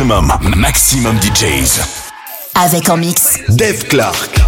Maximum, maximum DJs. Avec en mix. Dave Clark.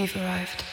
You've arrived.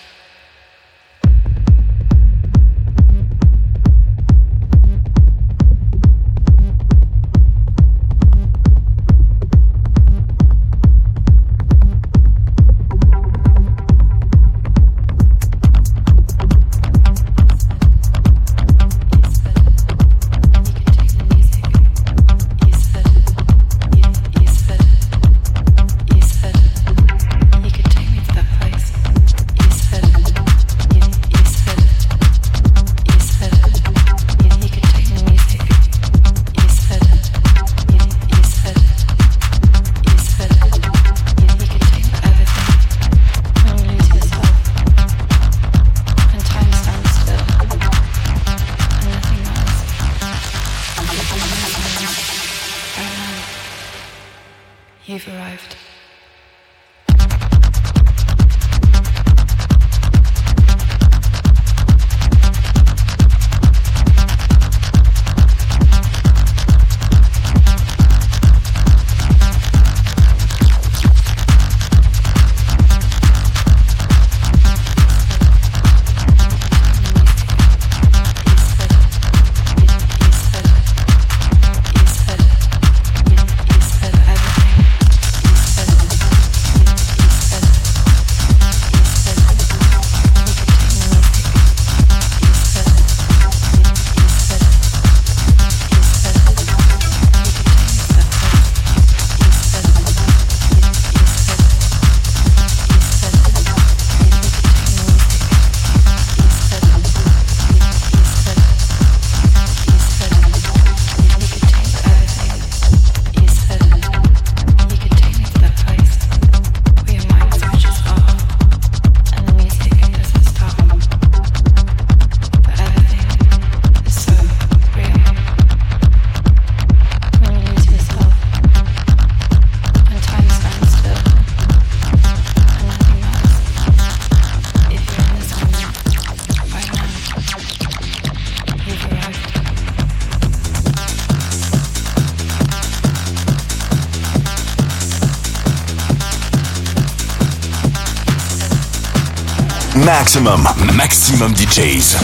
Maxximum, maxximum DJs.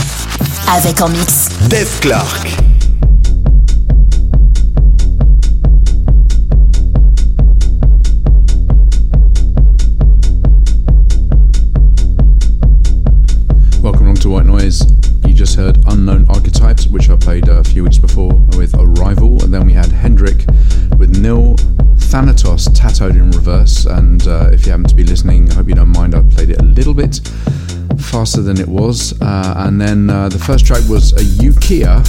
Avec en mix. Dave Clarke. Welcome along to White Noise. You just heard Unknown Archetypes, which I played a few weeks before with Arrival, and then we had Hendrik with Nil Thanatos tattooed in reverse. And faster than it was. Uh, and then uh, the first track was a Ukia,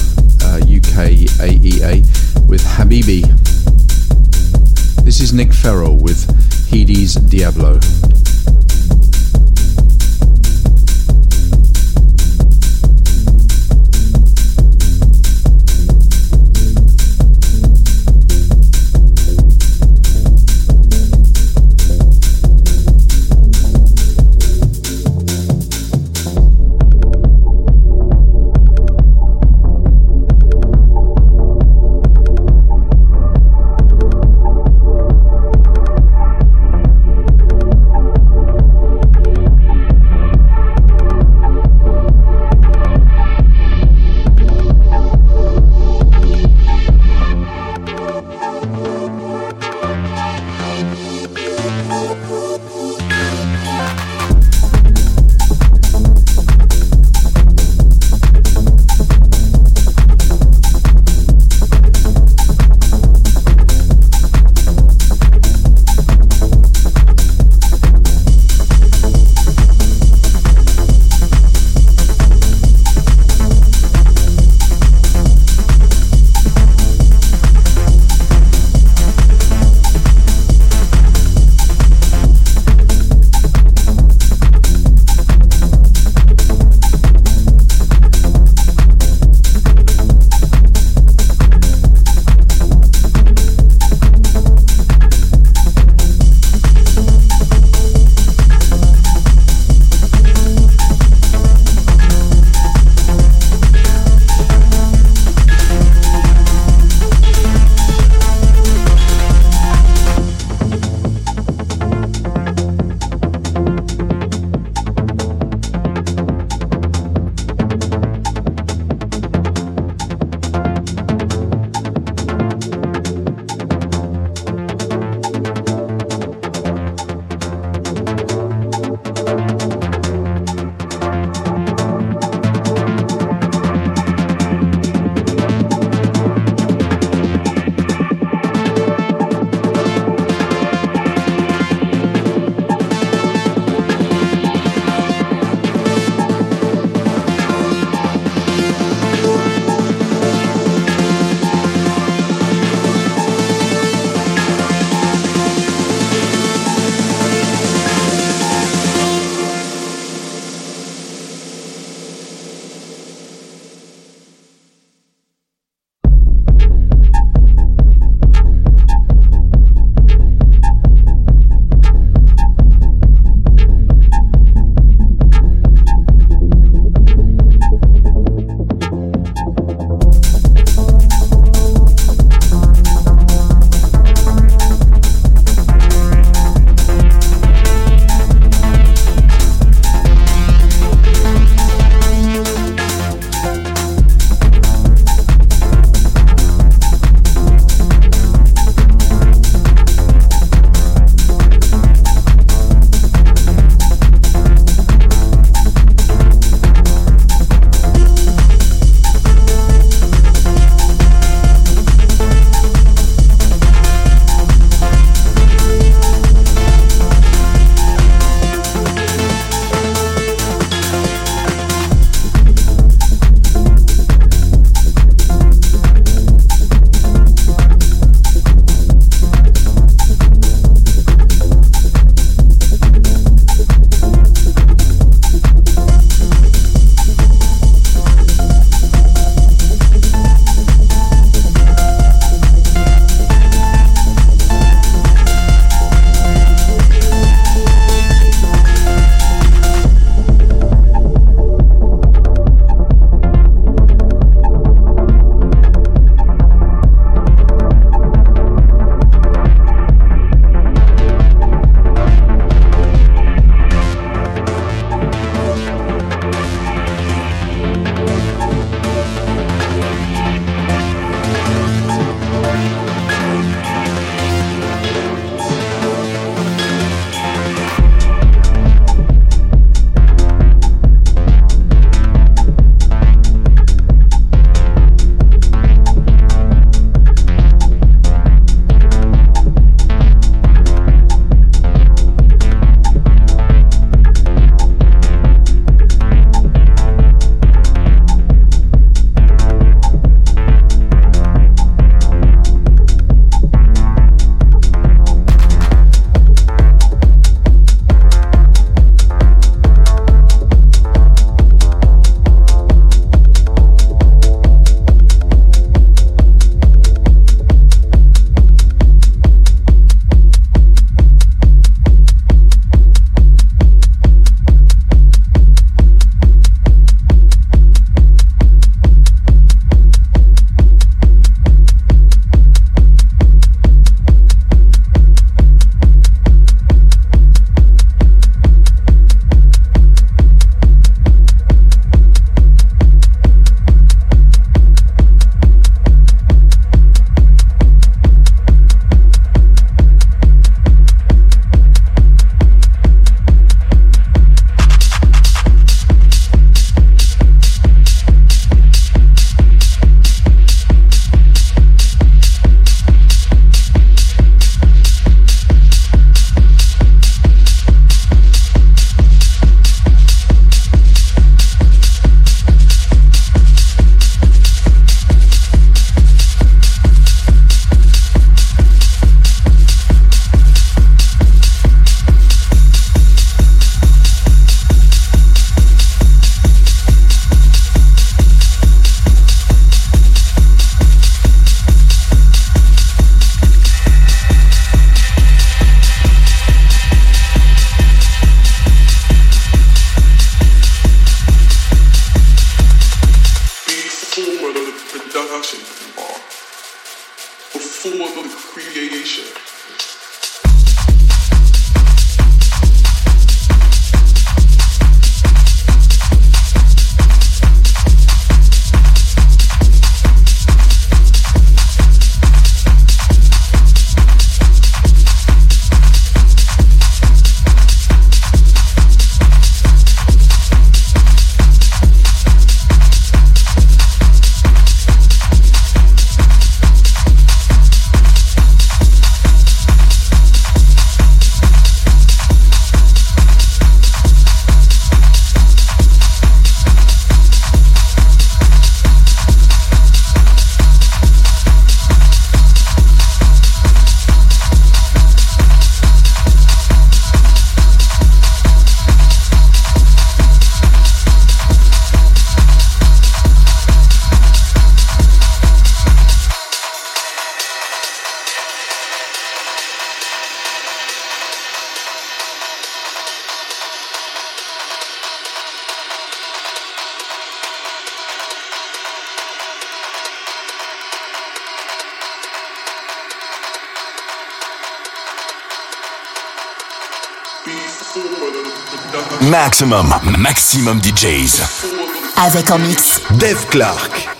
UK uh, AEA, with Habibi. This is Nick Farrell with Hedes Diablo. Maximum, maximum DJs. Avec en mix. Dave Clark.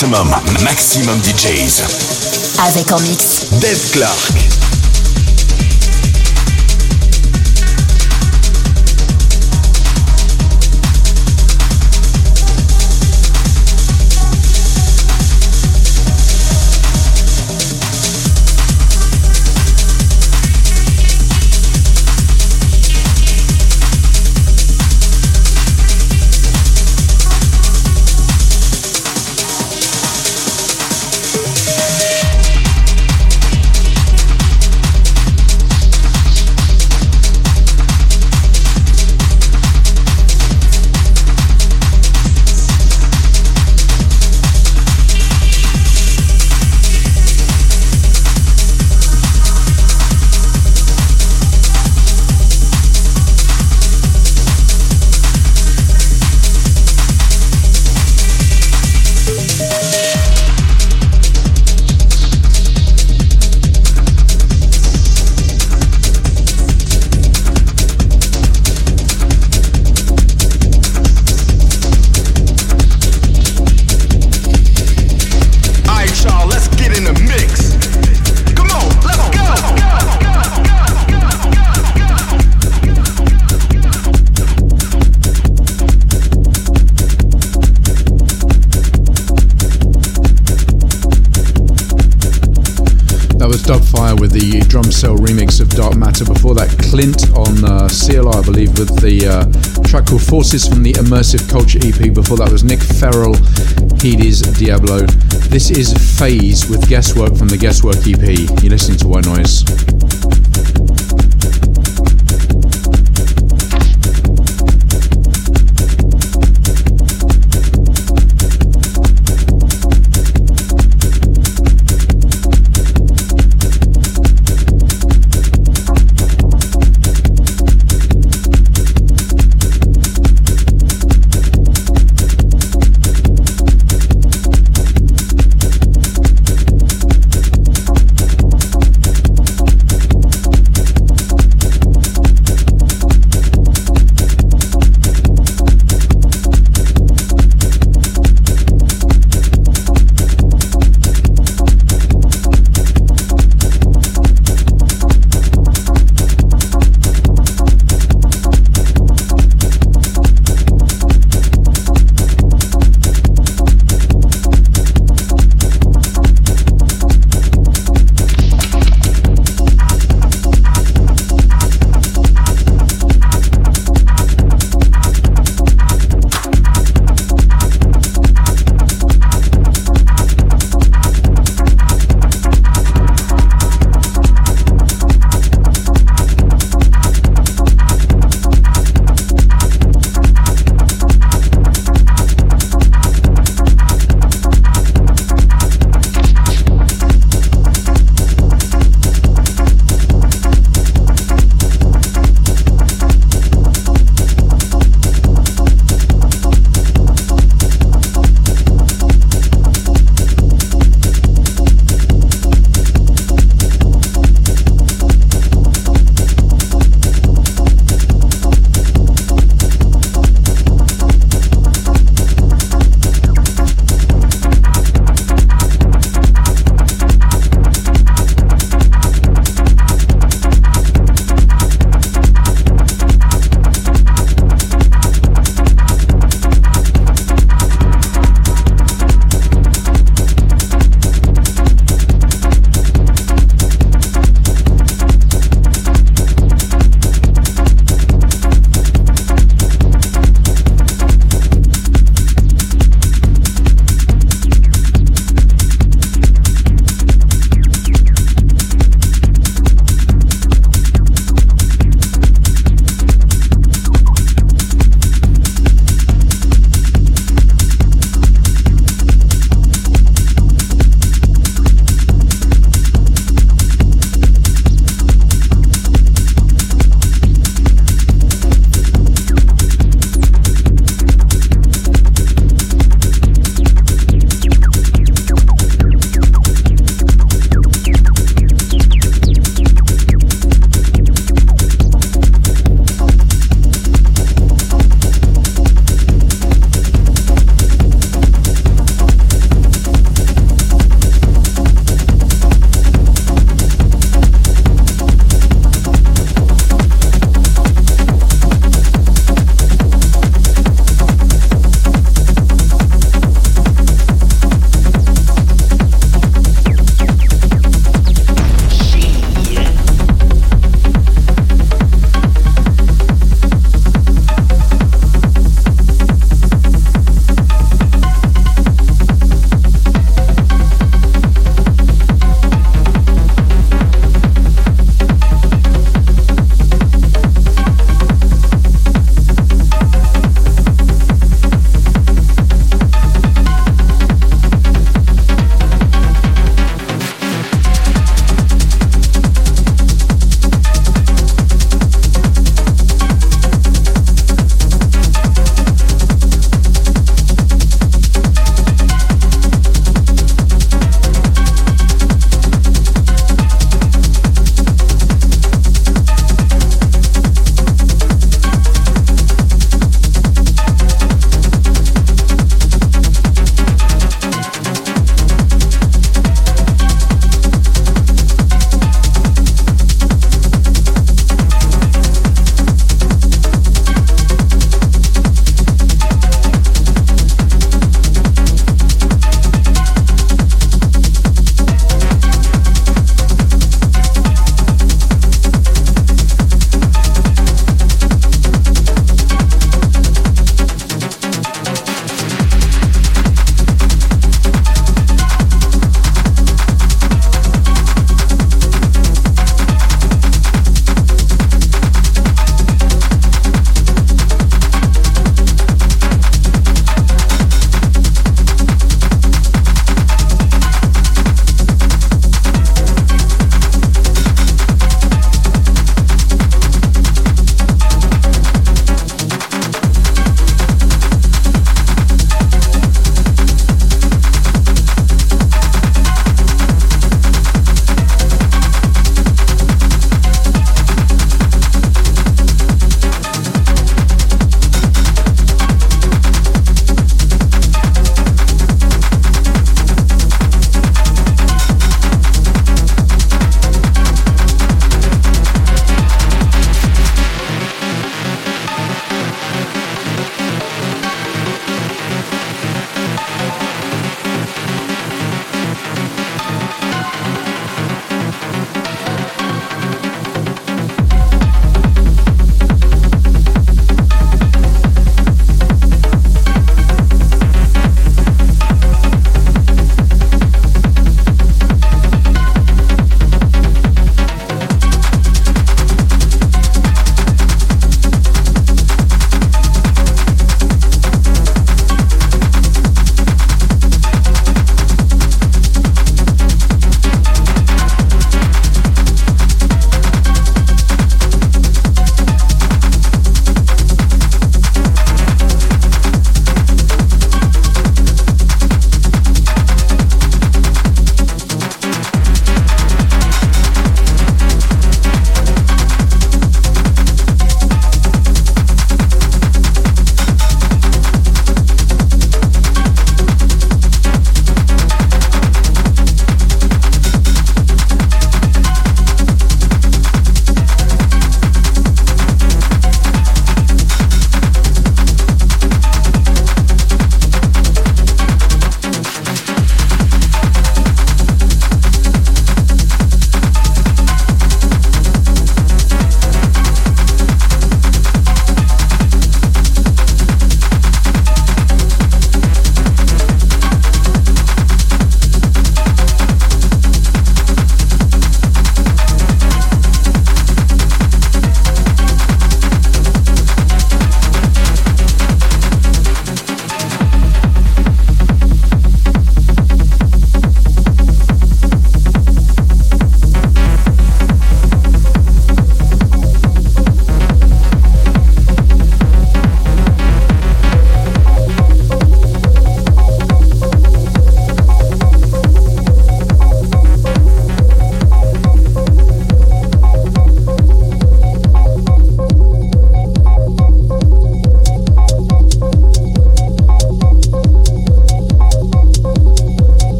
Maximum, maximum DJs. Avec en mix. Dave Clark. Cell remix of Dark Matter. Before that, Clint on uh, CLI, I believe, with the uh, track called Forces from the Immersive Culture EP. Before that was Nick Ferrell, Hades Diablo. This is Phase with Guesswork from the Guesswork EP. You're listening to White Noise.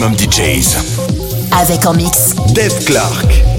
Maximum DJs. Avec en mix. Dave Clark.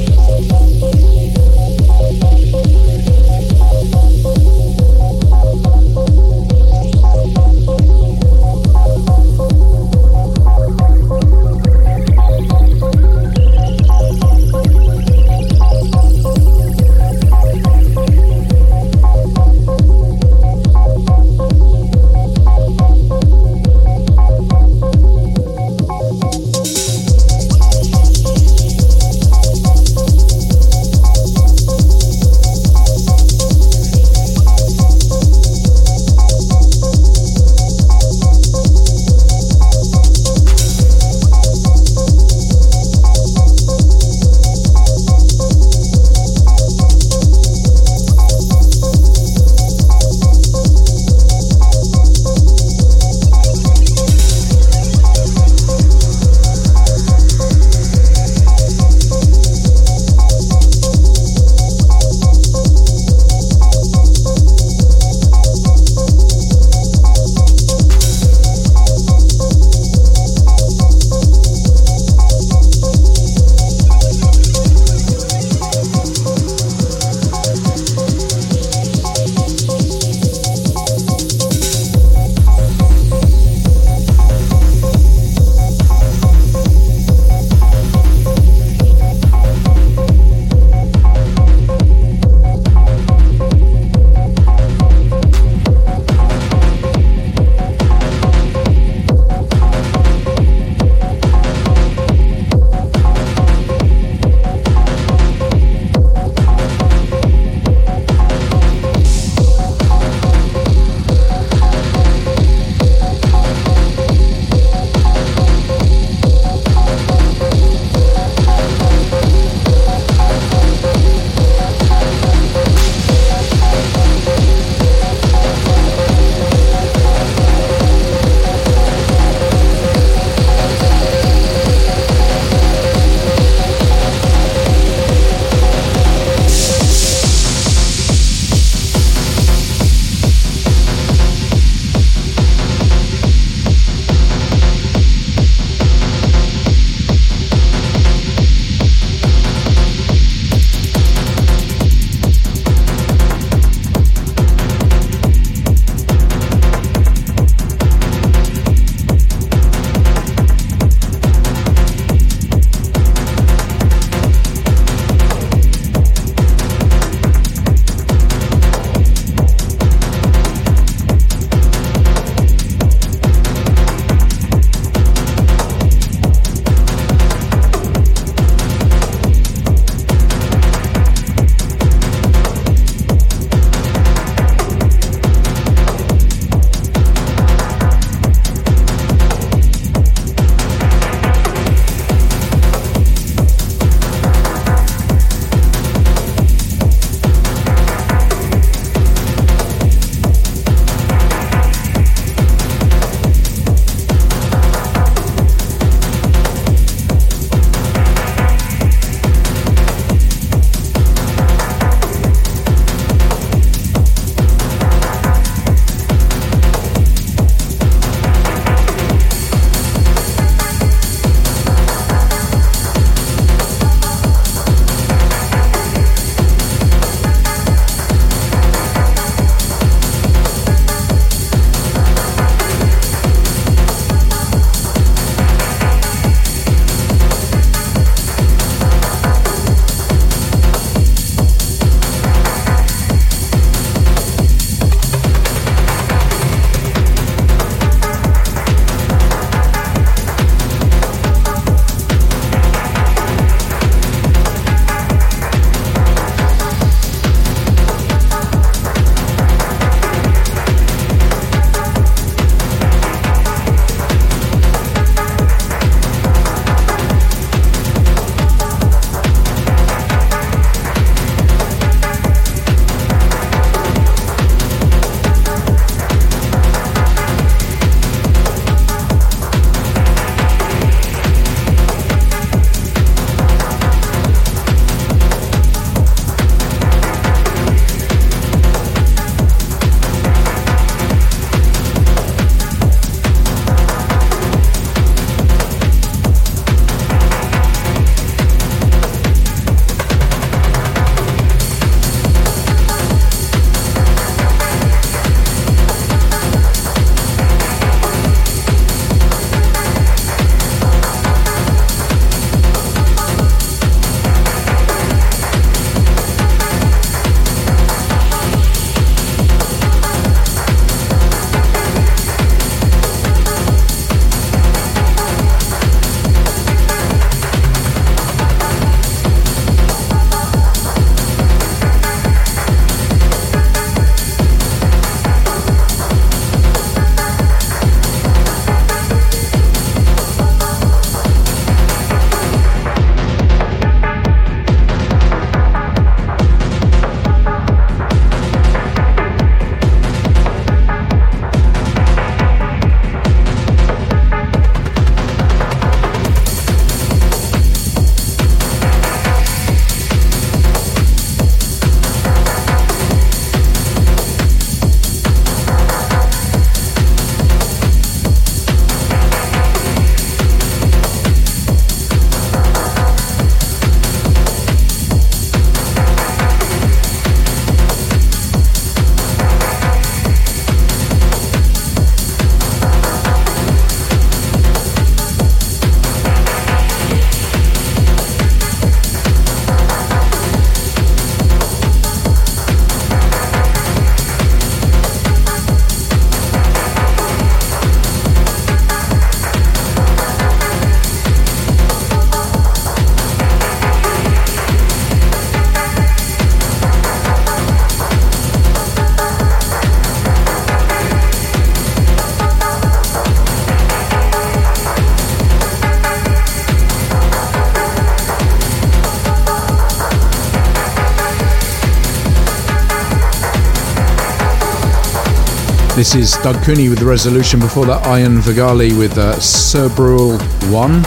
This is Doug Cooney with The Resolution. Before that, Ian Vigali with uh, Cerebral 1.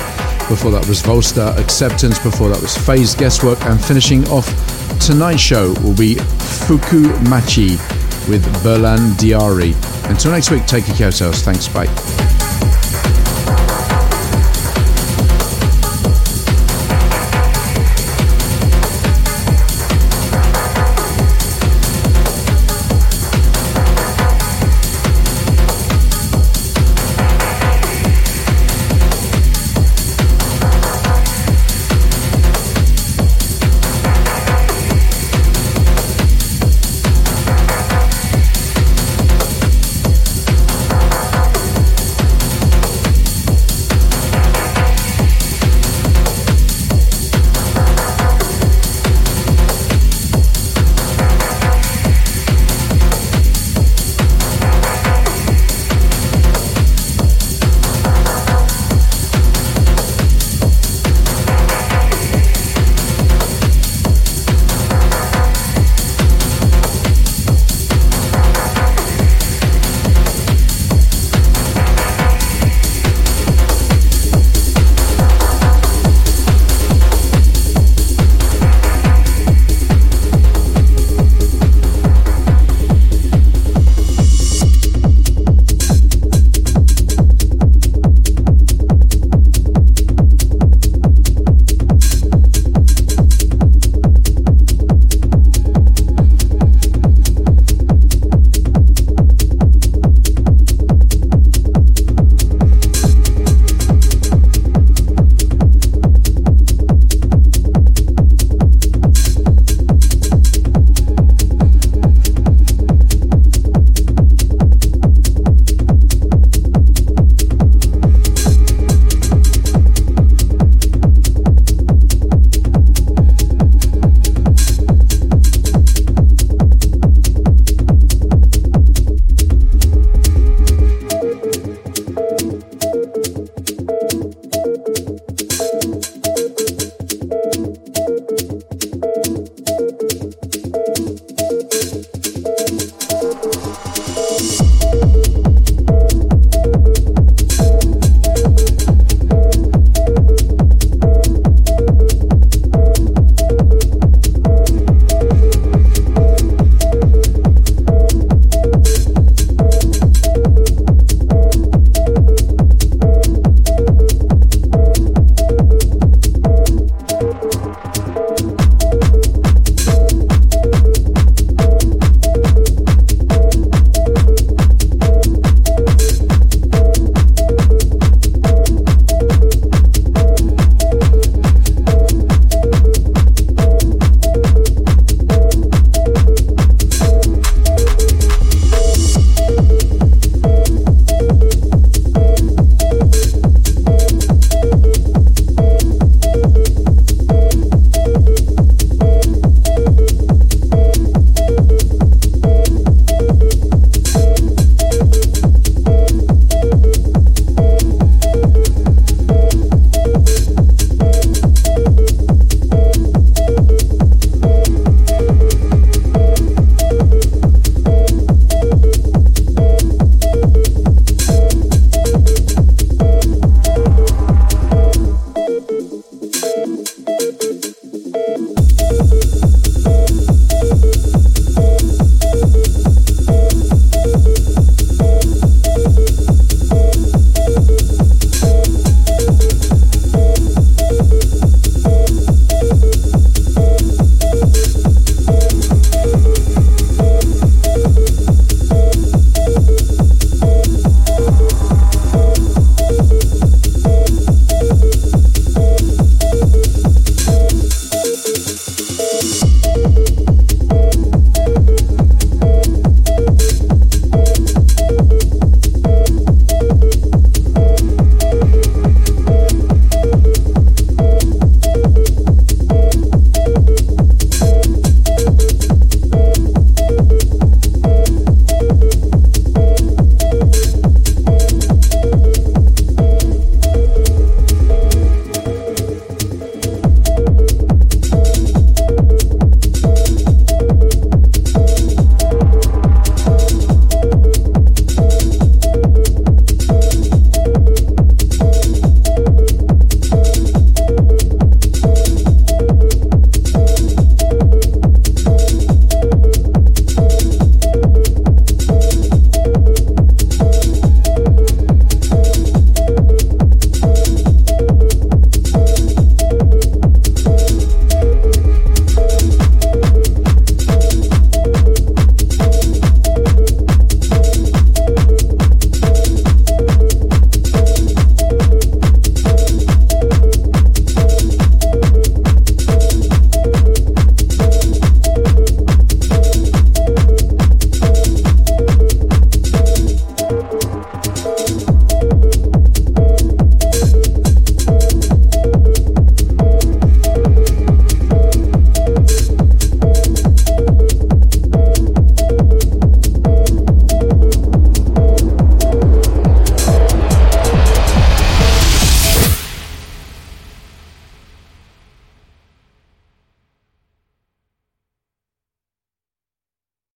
Before that was Volster Acceptance. Before that was Phase Guesswork. And finishing off tonight's show will be Fuku Machi with Berlan Diari. Until next week, take care of yourselves. Thanks, bye.